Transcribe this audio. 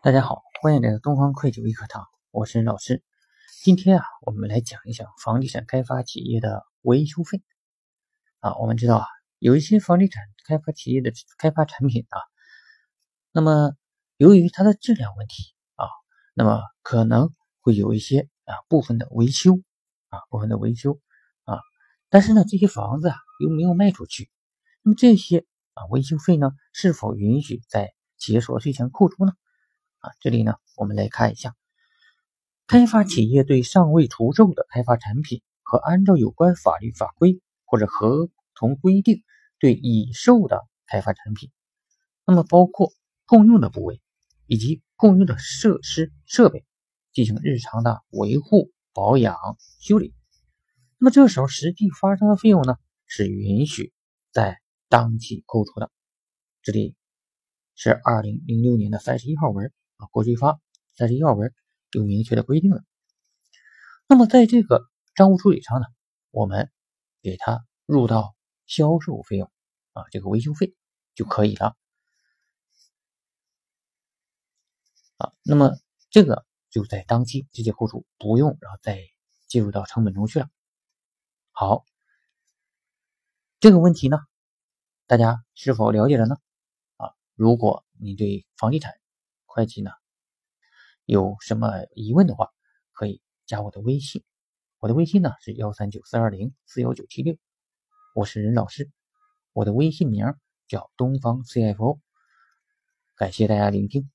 大家好，欢迎来到东方会计一课堂，我是任老师。今天啊，我们来讲一讲房地产开发企业的维修费。啊，我们知道啊，有一些房地产开发企业的开发产品啊，那么由于它的质量问题啊，那么可能会有一些啊部分的维修啊部分的维修啊，但是呢，这些房子啊又没有卖出去，那么这些啊维修费呢，是否允许在企业所得税前扣除呢？啊，这里呢，我们来看一下，开发企业对尚未出售的开发产品和按照有关法律法规或者合同规定对已售的开发产品，那么包括共用的部位以及共用的设施设备进行日常的维护保养修理，那么这时候实际发生的费用呢，是允许在当期扣除的。这里是二零零六年的三十一号文。啊，国税发在这要文有明确的规定了。那么在这个账务处理上呢，我们给它入到销售费用啊，这个维修费就可以了。啊，那么这个就在当期直接扣除，不用然后再计入到成本中去了。好，这个问题呢，大家是否了解了呢？啊，如果你对房地产，会计呢，有什么疑问的话，可以加我的微信，我的微信呢是幺三九四二零四幺九七六，我是任老师，我的微信名叫东方 CFO，感谢大家聆听。